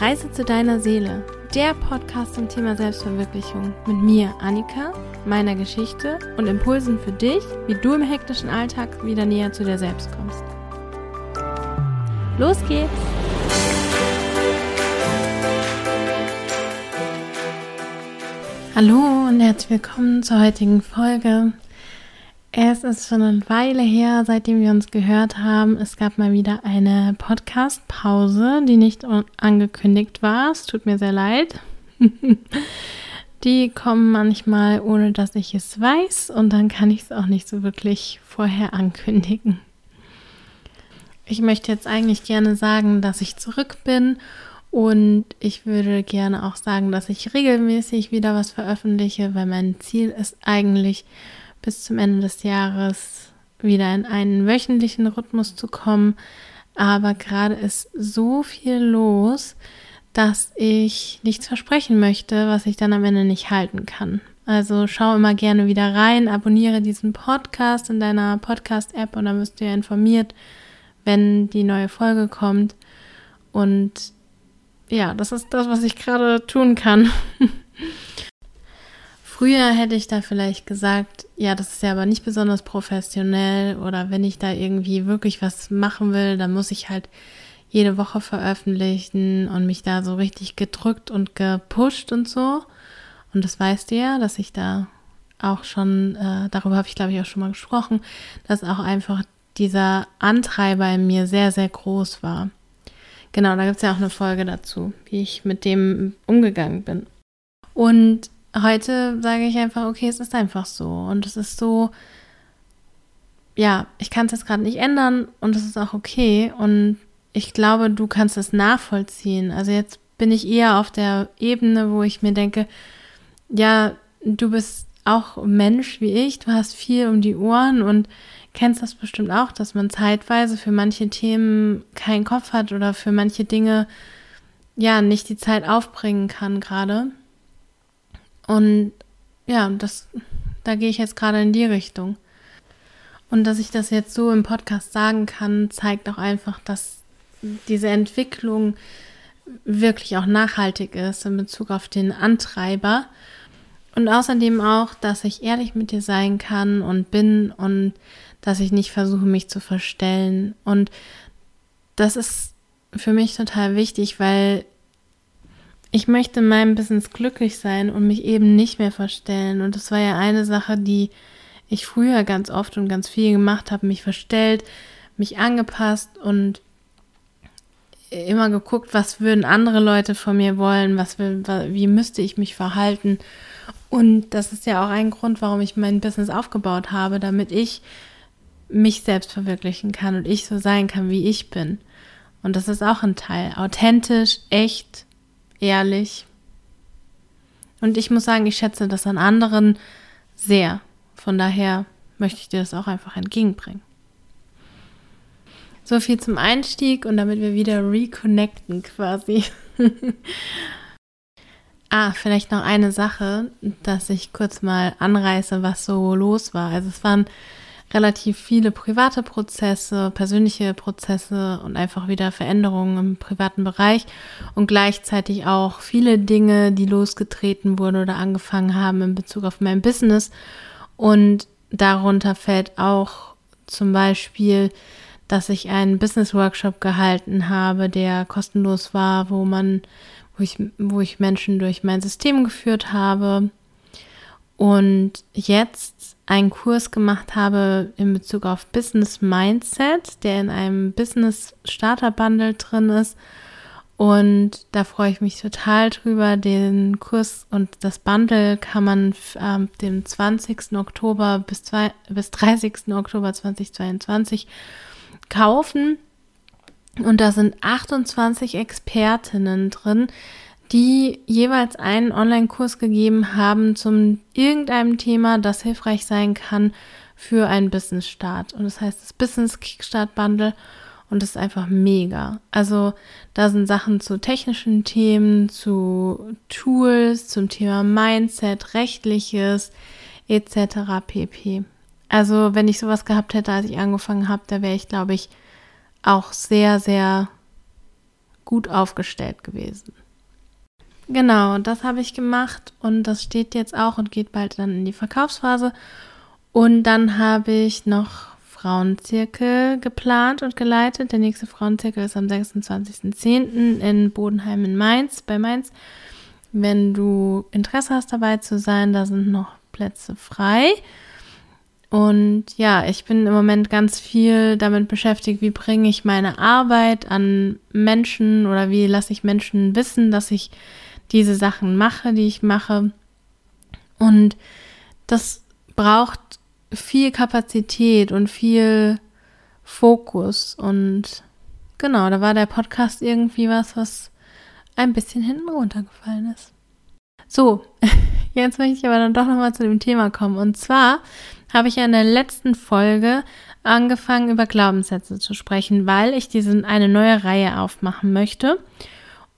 Reise zu deiner Seele, der Podcast zum Thema Selbstverwirklichung mit mir, Annika, meiner Geschichte und Impulsen für dich, wie du im hektischen Alltag wieder näher zu dir selbst kommst. Los geht's! Hallo und herzlich willkommen zur heutigen Folge. Es ist schon eine Weile her, seitdem wir uns gehört haben. Es gab mal wieder eine Podcast-Pause, die nicht angekündigt war. Es tut mir sehr leid. die kommen manchmal, ohne dass ich es weiß, und dann kann ich es auch nicht so wirklich vorher ankündigen. Ich möchte jetzt eigentlich gerne sagen, dass ich zurück bin und ich würde gerne auch sagen, dass ich regelmäßig wieder was veröffentliche, weil mein Ziel ist eigentlich, bis zum Ende des Jahres wieder in einen wöchentlichen Rhythmus zu kommen. Aber gerade ist so viel los, dass ich nichts versprechen möchte, was ich dann am Ende nicht halten kann. Also schau immer gerne wieder rein, abonniere diesen Podcast in deiner Podcast-App und dann wirst du ja informiert, wenn die neue Folge kommt. Und ja, das ist das, was ich gerade tun kann. Früher hätte ich da vielleicht gesagt, ja, das ist ja aber nicht besonders professionell oder wenn ich da irgendwie wirklich was machen will, dann muss ich halt jede Woche veröffentlichen und mich da so richtig gedrückt und gepusht und so. Und das weißt du ja, dass ich da auch schon, äh, darüber habe ich glaube ich auch schon mal gesprochen, dass auch einfach dieser Antreiber in mir sehr, sehr groß war. Genau, da gibt es ja auch eine Folge dazu, wie ich mit dem umgegangen bin. Und heute sage ich einfach, okay, es ist einfach so. Und es ist so, ja, ich kann es jetzt gerade nicht ändern und es ist auch okay. Und ich glaube, du kannst es nachvollziehen. Also jetzt bin ich eher auf der Ebene, wo ich mir denke, ja, du bist auch Mensch wie ich, du hast viel um die Ohren und kennst das bestimmt auch, dass man zeitweise für manche Themen keinen Kopf hat oder für manche Dinge ja nicht die Zeit aufbringen kann gerade. Und ja, das, da gehe ich jetzt gerade in die Richtung. Und dass ich das jetzt so im Podcast sagen kann, zeigt auch einfach, dass diese Entwicklung wirklich auch nachhaltig ist in Bezug auf den Antreiber. Und außerdem auch, dass ich ehrlich mit dir sein kann und bin und dass ich nicht versuche, mich zu verstellen. Und das ist für mich total wichtig, weil ich möchte in meinem Business glücklich sein und mich eben nicht mehr verstellen. Und das war ja eine Sache, die ich früher ganz oft und ganz viel gemacht habe, mich verstellt, mich angepasst und immer geguckt, was würden andere Leute von mir wollen, was will, wie müsste ich mich verhalten. Und das ist ja auch ein Grund, warum ich mein Business aufgebaut habe, damit ich mich selbst verwirklichen kann und ich so sein kann, wie ich bin. Und das ist auch ein Teil. Authentisch, echt, ehrlich. Und ich muss sagen, ich schätze das an anderen sehr. Von daher möchte ich dir das auch einfach entgegenbringen. So viel zum Einstieg und damit wir wieder reconnecten quasi. ah, vielleicht noch eine Sache, dass ich kurz mal anreiße, was so los war. Also es waren relativ viele private Prozesse, persönliche Prozesse und einfach wieder Veränderungen im privaten Bereich und gleichzeitig auch viele Dinge, die losgetreten wurden oder angefangen haben in Bezug auf mein Business. Und darunter fällt auch zum Beispiel, dass ich einen Business Workshop gehalten habe, der kostenlos war, wo man, wo ich, wo ich Menschen durch mein System geführt habe und jetzt einen Kurs gemacht habe in Bezug auf Business Mindset, der in einem Business Starter Bundle drin ist. Und da freue ich mich total drüber. Den Kurs und das Bundle kann man am ähm, dem 20. Oktober bis, zwei, bis 30. Oktober 2022 kaufen. Und da sind 28 Expertinnen drin, die jeweils einen Online-Kurs gegeben haben zum irgendeinem Thema, das hilfreich sein kann für einen Business-Start. Und das heißt das Business Kickstart Bundle und das ist einfach mega. Also da sind Sachen zu technischen Themen, zu Tools, zum Thema Mindset, rechtliches etc. pp. Also wenn ich sowas gehabt hätte, als ich angefangen habe, da wäre ich, glaube ich, auch sehr, sehr gut aufgestellt gewesen. Genau, das habe ich gemacht und das steht jetzt auch und geht bald dann in die Verkaufsphase. Und dann habe ich noch Frauenzirkel geplant und geleitet. Der nächste Frauenzirkel ist am 26.10. in Bodenheim in Mainz, bei Mainz. Wenn du Interesse hast, dabei zu sein, da sind noch Plätze frei. Und ja, ich bin im Moment ganz viel damit beschäftigt, wie bringe ich meine Arbeit an Menschen oder wie lasse ich Menschen wissen, dass ich diese Sachen mache, die ich mache. Und das braucht viel Kapazität und viel Fokus. Und genau, da war der Podcast irgendwie was, was ein bisschen hinten runtergefallen ist. So, jetzt möchte ich aber dann doch nochmal zu dem Thema kommen. Und zwar habe ich ja in der letzten Folge angefangen, über Glaubenssätze zu sprechen, weil ich diese eine neue Reihe aufmachen möchte.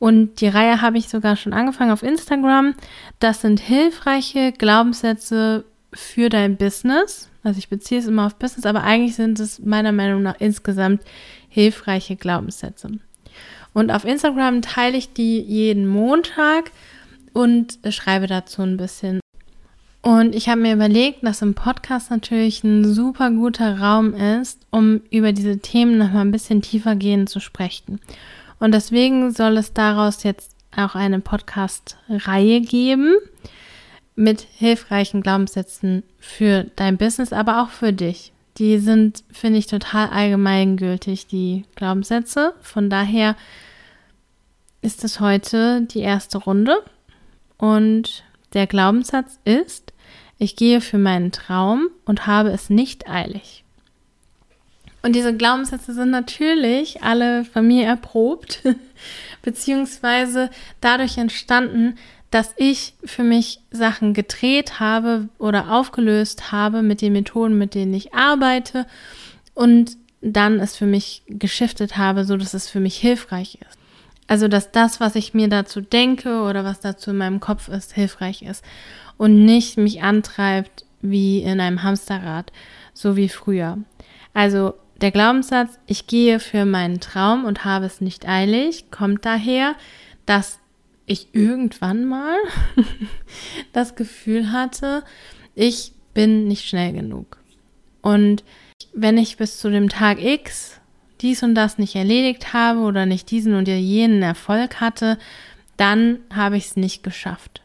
Und die Reihe habe ich sogar schon angefangen auf Instagram. Das sind hilfreiche Glaubenssätze für dein Business. Also ich beziehe es immer auf Business, aber eigentlich sind es meiner Meinung nach insgesamt hilfreiche Glaubenssätze. Und auf Instagram teile ich die jeden Montag und schreibe dazu ein bisschen. Und ich habe mir überlegt, dass im Podcast natürlich ein super guter Raum ist, um über diese Themen nochmal ein bisschen tiefer gehen zu sprechen. Und deswegen soll es daraus jetzt auch eine Podcast-Reihe geben mit hilfreichen Glaubenssätzen für dein Business, aber auch für dich. Die sind, finde ich, total allgemeingültig, die Glaubenssätze. Von daher ist es heute die erste Runde. Und der Glaubenssatz ist, ich gehe für meinen Traum und habe es nicht eilig. Und diese Glaubenssätze sind natürlich alle von mir erprobt, beziehungsweise dadurch entstanden, dass ich für mich Sachen gedreht habe oder aufgelöst habe mit den Methoden, mit denen ich arbeite und dann es für mich geschiftet habe, so dass es für mich hilfreich ist. Also, dass das, was ich mir dazu denke oder was dazu in meinem Kopf ist, hilfreich ist und nicht mich antreibt wie in einem Hamsterrad, so wie früher. Also, der Glaubenssatz, ich gehe für meinen Traum und habe es nicht eilig, kommt daher, dass ich irgendwann mal das Gefühl hatte, ich bin nicht schnell genug. Und wenn ich bis zu dem Tag X dies und das nicht erledigt habe oder nicht diesen und jenen Erfolg hatte, dann habe ich es nicht geschafft.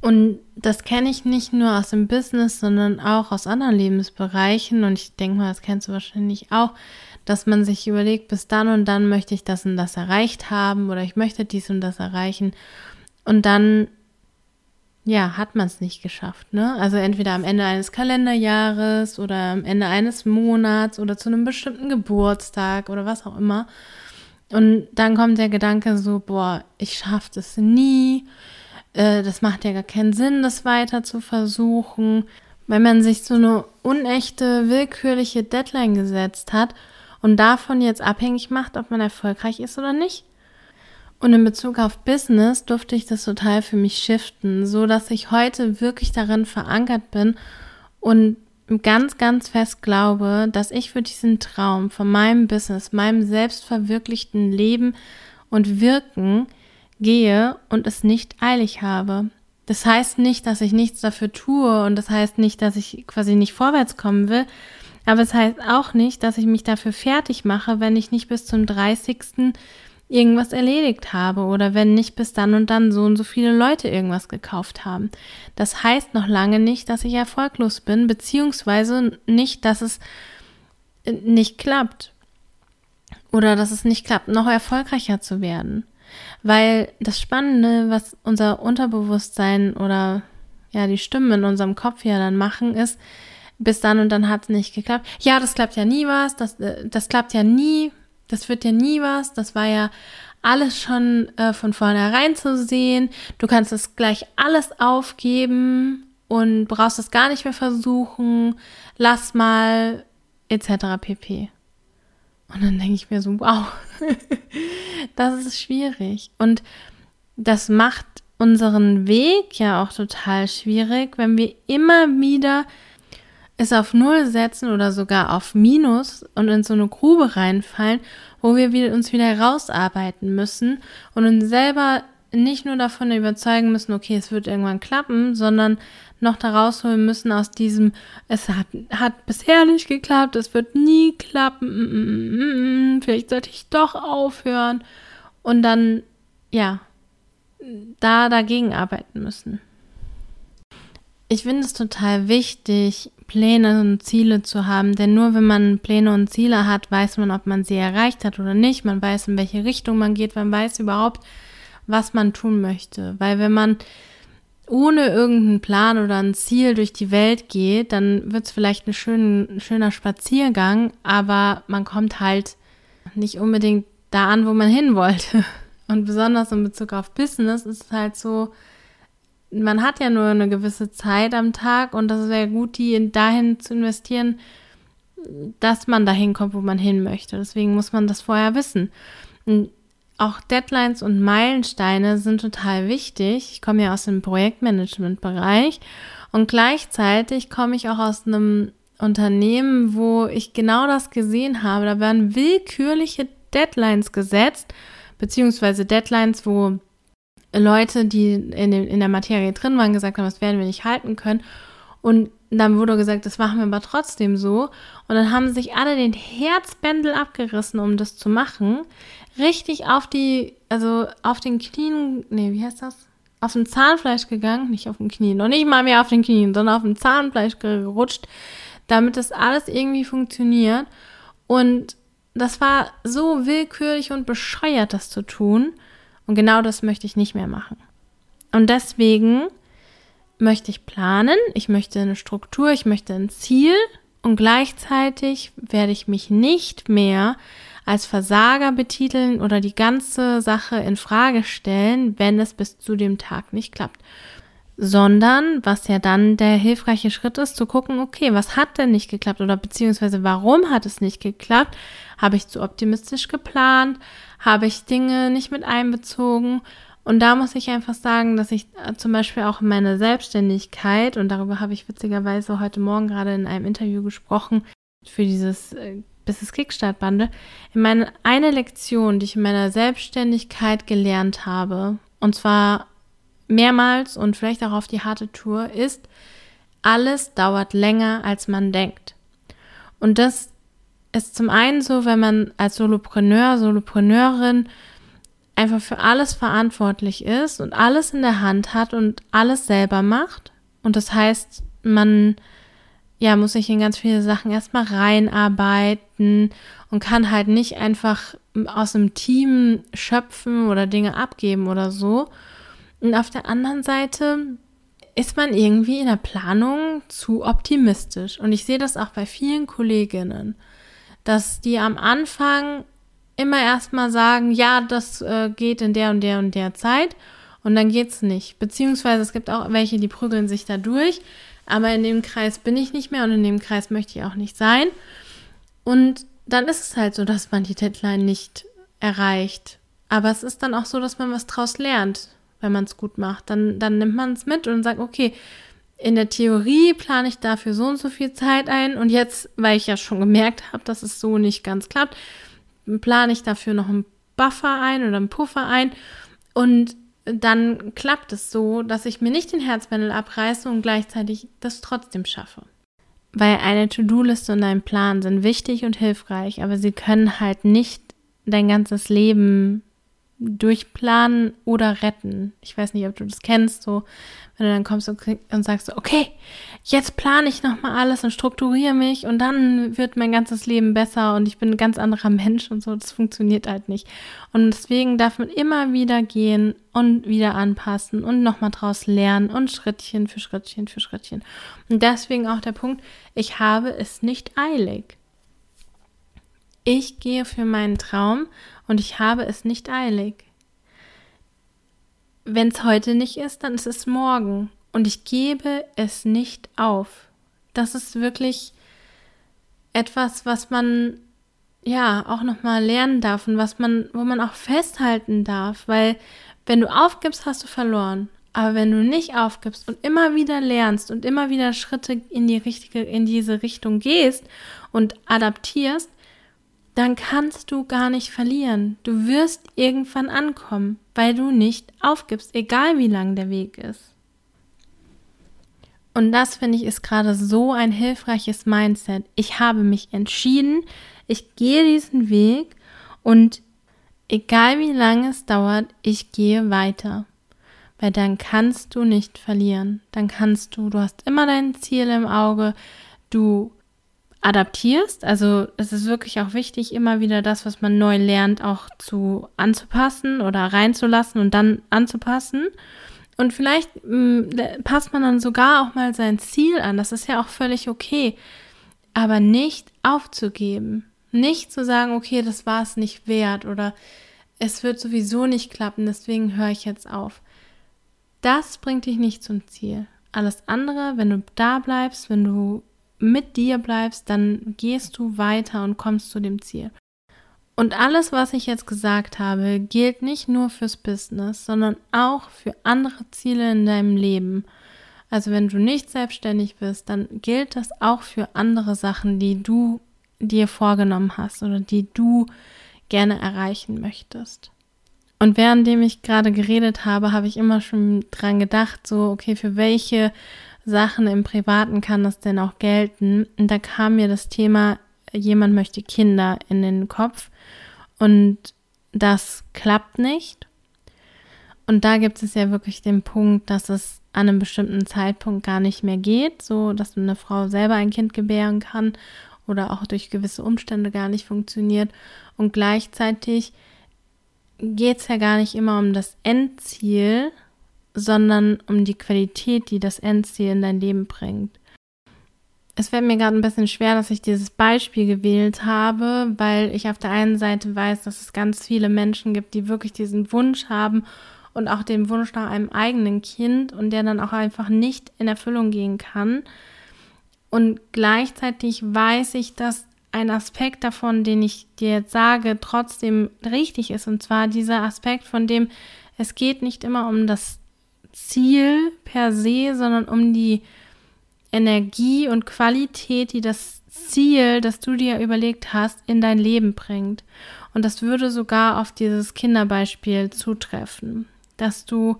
Und das kenne ich nicht nur aus dem Business, sondern auch aus anderen Lebensbereichen. Und ich denke mal, das kennst du wahrscheinlich auch, dass man sich überlegt, bis dann und dann möchte ich das und das erreicht haben oder ich möchte dies und das erreichen. Und dann, ja, hat man es nicht geschafft. Ne? Also entweder am Ende eines Kalenderjahres oder am Ende eines Monats oder zu einem bestimmten Geburtstag oder was auch immer. Und dann kommt der Gedanke so, boah, ich schaffe das nie. Äh, das macht ja gar keinen Sinn, das weiter zu versuchen, weil man sich so eine unechte, willkürliche Deadline gesetzt hat und davon jetzt abhängig macht, ob man erfolgreich ist oder nicht. Und in Bezug auf Business durfte ich das total für mich shiften, so dass ich heute wirklich darin verankert bin und ganz, ganz fest glaube, dass ich für diesen Traum von meinem Business, meinem selbstverwirklichten Leben und Wirken gehe und es nicht eilig habe. Das heißt nicht, dass ich nichts dafür tue und das heißt nicht, dass ich quasi nicht vorwärts kommen will, aber es heißt auch nicht, dass ich mich dafür fertig mache, wenn ich nicht bis zum 30. irgendwas erledigt habe oder wenn nicht bis dann und dann so und so viele Leute irgendwas gekauft haben. Das heißt noch lange nicht, dass ich erfolglos bin, beziehungsweise nicht, dass es nicht klappt oder dass es nicht klappt, noch erfolgreicher zu werden. Weil das Spannende, was unser Unterbewusstsein oder ja die Stimmen in unserem Kopf ja dann machen, ist, bis dann und dann hat es nicht geklappt. Ja, das klappt ja nie was, das, äh, das klappt ja nie, das wird ja nie was, das war ja alles schon äh, von vornherein zu sehen. Du kannst es gleich alles aufgeben und brauchst es gar nicht mehr versuchen. Lass mal, etc. pp. Und dann denke ich mir so, wow, das ist schwierig. Und das macht unseren Weg ja auch total schwierig, wenn wir immer wieder es auf Null setzen oder sogar auf Minus und in so eine Grube reinfallen wo wir uns wieder rausarbeiten müssen und uns selber nicht nur davon überzeugen müssen, okay, es wird irgendwann klappen, sondern noch da rausholen müssen aus diesem, es hat, hat bisher nicht geklappt, es wird nie klappen, mm, mm, mm, vielleicht sollte ich doch aufhören und dann, ja, da dagegen arbeiten müssen. Ich finde es total wichtig, Pläne und Ziele zu haben, denn nur wenn man Pläne und Ziele hat, weiß man, ob man sie erreicht hat oder nicht. Man weiß, in welche Richtung man geht, man weiß überhaupt, was man tun möchte. Weil wenn man ohne irgendeinen Plan oder ein Ziel durch die Welt geht, dann wird es vielleicht ein, schön, schöner Spaziergang, aber man kommt halt nicht unbedingt da an, wo man hin wollte. Und besonders in Bezug auf Business ist es halt so, man hat ja nur eine gewisse Zeit am Tag und das wäre gut, die dahin zu investieren, dass man dahin kommt, wo man hin möchte. Deswegen muss man das vorher wissen. Und auch Deadlines und Meilensteine sind total wichtig. Ich komme ja aus dem Projektmanagement-Bereich und gleichzeitig komme ich auch aus einem Unternehmen, wo ich genau das gesehen habe. Da werden willkürliche Deadlines gesetzt, beziehungsweise Deadlines, wo Leute, die in, den, in der Materie drin waren, gesagt haben, das werden wir nicht halten können. Und dann wurde gesagt, das machen wir aber trotzdem so. Und dann haben sich alle den Herzbändel abgerissen, um das zu machen. Richtig auf die, also auf den Knien, nee, wie heißt das? Auf dem Zahnfleisch gegangen, nicht auf den Knien, noch nicht mal mehr auf den Knien, sondern auf dem Zahnfleisch gerutscht, damit das alles irgendwie funktioniert. Und das war so willkürlich und bescheuert, das zu tun. Und genau das möchte ich nicht mehr machen. Und deswegen möchte ich planen, ich möchte eine Struktur, ich möchte ein Ziel und gleichzeitig werde ich mich nicht mehr als Versager betiteln oder die ganze Sache in Frage stellen, wenn es bis zu dem Tag nicht klappt. Sondern, was ja dann der hilfreiche Schritt ist, zu gucken, okay, was hat denn nicht geklappt oder beziehungsweise warum hat es nicht geklappt? Habe ich zu optimistisch geplant? Habe ich Dinge nicht mit einbezogen? Und da muss ich einfach sagen, dass ich äh, zum Beispiel auch in meiner Selbstständigkeit, und darüber habe ich witzigerweise heute Morgen gerade in einem Interview gesprochen, für dieses äh, Business Kickstart Bundle, in meine eine Lektion, die ich in meiner Selbstständigkeit gelernt habe, und zwar mehrmals und vielleicht auch auf die harte Tour, ist, alles dauert länger, als man denkt. Und das ist zum einen so, wenn man als Solopreneur, Solopreneurin einfach für alles verantwortlich ist und alles in der Hand hat und alles selber macht. Und das heißt, man ja, muss sich in ganz viele Sachen erstmal reinarbeiten und kann halt nicht einfach aus dem Team schöpfen oder Dinge abgeben oder so. Und auf der anderen Seite ist man irgendwie in der Planung zu optimistisch. Und ich sehe das auch bei vielen Kolleginnen dass die am Anfang immer erstmal sagen, ja, das äh, geht in der und der und der Zeit und dann geht's nicht. Beziehungsweise es gibt auch welche, die prügeln sich da durch, aber in dem Kreis bin ich nicht mehr und in dem Kreis möchte ich auch nicht sein. Und dann ist es halt so, dass man die Deadline nicht erreicht. Aber es ist dann auch so, dass man was draus lernt, wenn man es gut macht. Dann, dann nimmt man es mit und sagt, okay, in der Theorie plane ich dafür so und so viel Zeit ein und jetzt, weil ich ja schon gemerkt habe, dass es so nicht ganz klappt, plane ich dafür noch einen Buffer ein oder einen Puffer ein und dann klappt es so, dass ich mir nicht den Herzbändel abreiße und gleichzeitig das trotzdem schaffe. Weil eine To-Do-Liste und ein Plan sind wichtig und hilfreich, aber sie können halt nicht dein ganzes Leben durchplanen oder retten. Ich weiß nicht, ob du das kennst, so wenn du dann kommst und, und sagst, okay, jetzt plane ich nochmal alles und strukturiere mich und dann wird mein ganzes Leben besser und ich bin ein ganz anderer Mensch und so, das funktioniert halt nicht. Und deswegen darf man immer wieder gehen und wieder anpassen und nochmal draus lernen und Schrittchen für Schrittchen für Schrittchen. Und deswegen auch der Punkt, ich habe es nicht eilig. Ich gehe für meinen Traum und ich habe es nicht eilig wenn es heute nicht ist, dann ist es morgen. Und ich gebe es nicht auf. Das ist wirklich etwas, was man ja auch nochmal lernen darf und was man, wo man auch festhalten darf, weil wenn du aufgibst, hast du verloren. Aber wenn du nicht aufgibst und immer wieder lernst und immer wieder Schritte in die richtige, in diese Richtung gehst und adaptierst, dann kannst du gar nicht verlieren. Du wirst irgendwann ankommen, weil du nicht aufgibst, egal wie lang der Weg ist. Und das finde ich ist gerade so ein hilfreiches Mindset. Ich habe mich entschieden, ich gehe diesen Weg und egal wie lange es dauert, ich gehe weiter. Weil dann kannst du nicht verlieren. Dann kannst du, du hast immer dein Ziel im Auge, du adaptierst. Also es ist wirklich auch wichtig, immer wieder das, was man neu lernt, auch zu anzupassen oder reinzulassen und dann anzupassen. Und vielleicht mh, mm, passt man dann sogar auch mal sein Ziel an. Das ist ja auch völlig okay. Aber nicht aufzugeben. Nicht zu sagen, okay, das war es nicht wert oder es wird sowieso nicht klappen, deswegen höre ich jetzt auf. Das bringt dich nicht zum Ziel. Alles andere, wenn du da bleibst, wenn du mit dir bleibst, dann gehst du weiter und kommst zu dem Ziel. Und alles, was ich jetzt gesagt habe, gilt nicht nur fürs Business, sondern auch für andere Ziele in deinem Leben. Also wenn du nicht selbstständig bist, dann gilt das auch für andere Sachen, die du dir vorgenommen hast oder die du gerne erreichen möchtest. Und währenddem ich gerade geredet habe, habe ich immer schon dran gedacht, so, okay, für welche Sachen im Privaten kann das denn auch gelten? Und da kam mir das Thema, jemand möchte Kinder in den Kopf und das klappt nicht. Und da gibt es ja wirklich den Punkt, dass es an einem bestimmten Zeitpunkt gar nicht mehr geht, so dass eine Frau selber ein Kind gebären kann oder auch durch gewisse Umstände gar nicht funktioniert. Und gleichzeitig geht es ja gar nicht immer um das Endziel, sondern um die Qualität, die das Endziel in dein Leben bringt. Es fällt mir gerade ein bisschen schwer, dass ich dieses Beispiel gewählt habe, weil ich auf der einen Seite weiß, dass es ganz viele Menschen gibt, die wirklich diesen Wunsch haben und auch den Wunsch nach einem eigenen Kind und der dann auch einfach nicht in Erfüllung gehen kann. Und gleichzeitig weiß ich, dass ein Aspekt davon, den ich dir jetzt sage, trotzdem richtig ist. Und zwar dieser Aspekt, von dem es geht nicht immer um das Ziel per se, sondern um die Energie und Qualität, die das Ziel, das du dir überlegt hast, in dein Leben bringt. Und das würde sogar auf dieses Kinderbeispiel zutreffen, dass du,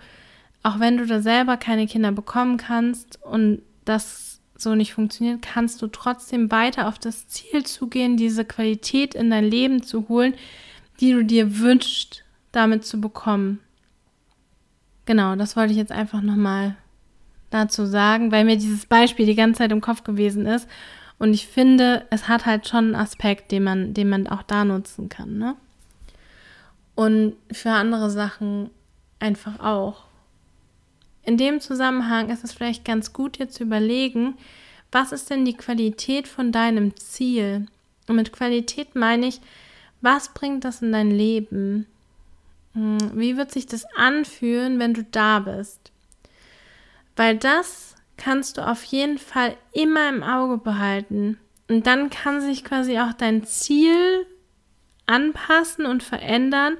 auch wenn du da selber keine Kinder bekommen kannst und das so nicht funktioniert, kannst du trotzdem weiter auf das Ziel zugehen, diese Qualität in dein Leben zu holen, die du dir wünschst, damit zu bekommen. Genau, das wollte ich jetzt einfach nochmal dazu sagen, weil mir dieses Beispiel die ganze Zeit im Kopf gewesen ist. Und ich finde, es hat halt schon einen Aspekt, den man, den man auch da nutzen kann. Ne? Und für andere Sachen einfach auch. In dem Zusammenhang ist es vielleicht ganz gut, dir zu überlegen, was ist denn die Qualität von deinem Ziel? Und mit Qualität meine ich, was bringt das in dein Leben? Hm, wie wird sich das anfühlen, wenn du da bist? Weil das kannst du auf jeden Fall immer im Auge behalten. Und dann kann sich quasi auch dein Ziel anpassen und verändern.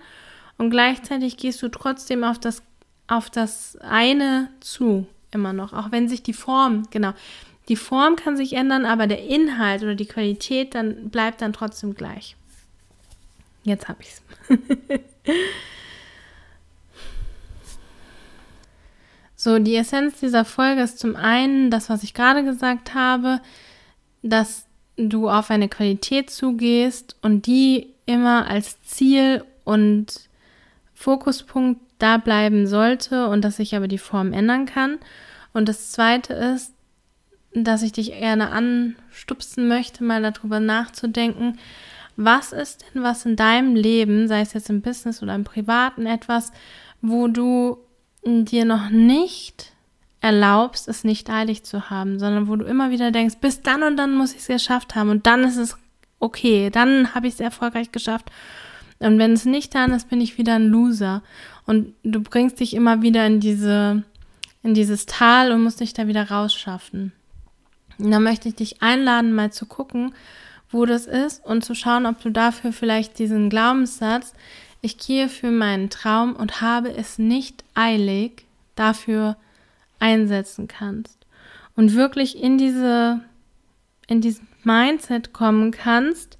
Und gleichzeitig gehst du trotzdem auf das, auf das eine zu, immer noch. Auch wenn sich die Form, genau, die Form kann sich ändern, aber der Inhalt oder die Qualität dann bleibt dann trotzdem gleich. Jetzt habe ich So, die Essenz dieser Folge ist zum einen das, was ich gerade gesagt habe, dass du auf eine Qualität zugehst und die immer als Ziel und Fokuspunkt da bleiben sollte und dass sich aber die Form ändern kann. Und das zweite ist, dass ich dich gerne anstupsen möchte, mal darüber nachzudenken, was ist denn was in deinem Leben, sei es jetzt im Business oder im Privaten etwas, wo du dir noch nicht erlaubst, es nicht eilig zu haben, sondern wo du immer wieder denkst, bis dann und dann muss ich es geschafft haben und dann ist es okay, dann habe ich es erfolgreich geschafft. Und wenn es nicht dann ist, bin ich wieder ein Loser. Und du bringst dich immer wieder in diese, in dieses Tal und musst dich da wieder rausschaffen. Und da möchte ich dich einladen, mal zu gucken, wo das ist und zu schauen, ob du dafür vielleicht diesen Glaubenssatz, ich gehe für meinen Traum und habe es nicht eilig dafür einsetzen kannst und wirklich in diese in diesen Mindset kommen kannst,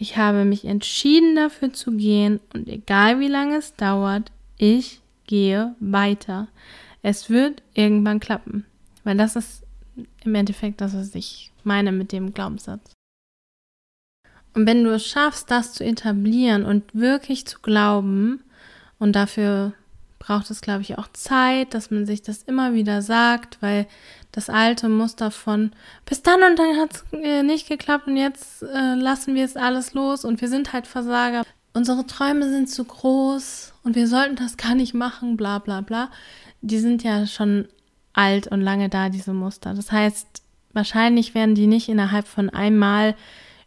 Ich habe mich entschieden dafür zu gehen und egal wie lange es dauert, ich gehe weiter. Es wird irgendwann klappen, weil das ist im Endeffekt das, was ich meine mit dem Glaubenssatz. Und wenn du es schaffst, das zu etablieren und wirklich zu glauben, und dafür braucht es, glaube ich, auch Zeit, dass man sich das immer wieder sagt, weil das alte Muster von bis dann und dann hat es äh, nicht geklappt und jetzt äh, lassen wir es alles los und wir sind halt Versager. Unsere Träume sind zu groß und wir sollten das gar nicht machen, bla bla bla. Die sind ja schon alt und lange da, diese Muster. Das heißt, wahrscheinlich werden die nicht innerhalb von einmal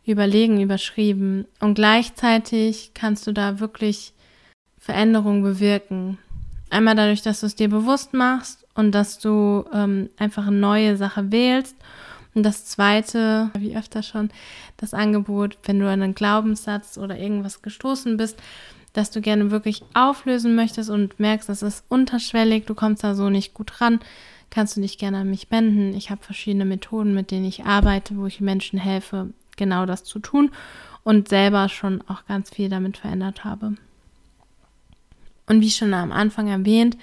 überlegen, überschrieben. Und gleichzeitig kannst du da wirklich Veränderung bewirken. Einmal dadurch, dass du es dir bewusst machst und dass du ähm, einfach eine neue Sache wählst. Und das zweite, wie öfter schon, das Angebot, wenn du an einen Glaubenssatz oder irgendwas gestoßen bist, dass du gerne wirklich auflösen möchtest und merkst, das ist unterschwellig, du kommst da so nicht gut ran, kannst du dich gerne an mich wenden. Ich habe verschiedene Methoden, mit denen ich arbeite, wo ich Menschen helfe, genau das zu tun und selber schon auch ganz viel damit verändert habe. Und wie schon am Anfang erwähnt,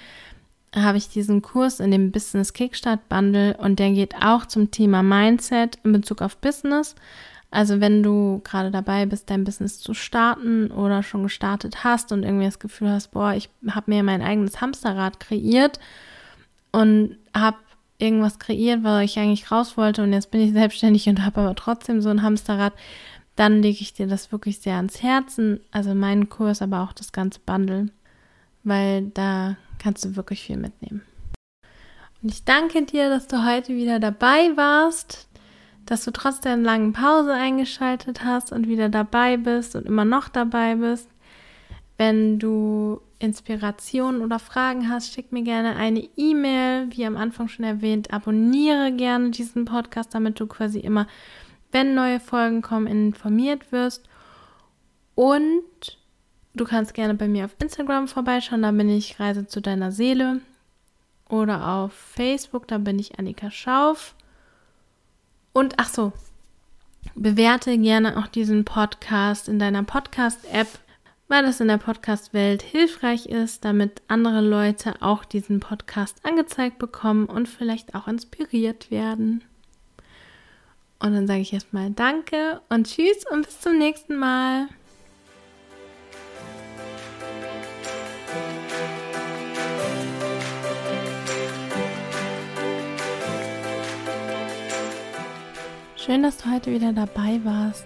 habe ich diesen Kurs in dem Business Kickstart Bundle und der geht auch zum Thema Mindset in Bezug auf Business. Also wenn du gerade dabei bist, dein Business zu starten oder schon gestartet hast und irgendwie das Gefühl hast, boah, ich habe mir mein eigenes Hamsterrad kreiert und habe irgendwas kreiert, weil ich eigentlich raus wollte und jetzt bin ich selbstständig und habe aber trotzdem so ein Hamsterrad, dann lege ich dir das wirklich sehr ans Herzen. Also meinen Kurs, aber auch das ganze Bundle weil da kannst du wirklich viel mitnehmen. Und ich danke dir, dass du heute wieder dabei warst, dass du trotz der langen Pause eingeschaltet hast und wieder dabei bist und immer noch dabei bist. Wenn du Inspirationen oder Fragen hast, schick mir gerne eine E-Mail. Wie am Anfang schon erwähnt, abonniere gerne diesen Podcast, damit du quasi immer, wenn neue Folgen kommen, informiert wirst. Und Du kannst gerne bei mir auf Instagram vorbeischauen, da bin ich Reise zu deiner Seele. Oder auf Facebook, da bin ich Annika Schauf. Und ach so, bewerte gerne auch diesen Podcast in deiner Podcast-App, weil das in der Podcast-Welt hilfreich ist, damit andere Leute auch diesen Podcast angezeigt bekommen und vielleicht auch inspiriert werden. Und dann sage ich erstmal Danke und Tschüss und bis zum nächsten Mal. Schön, dass du heute wieder dabei warst.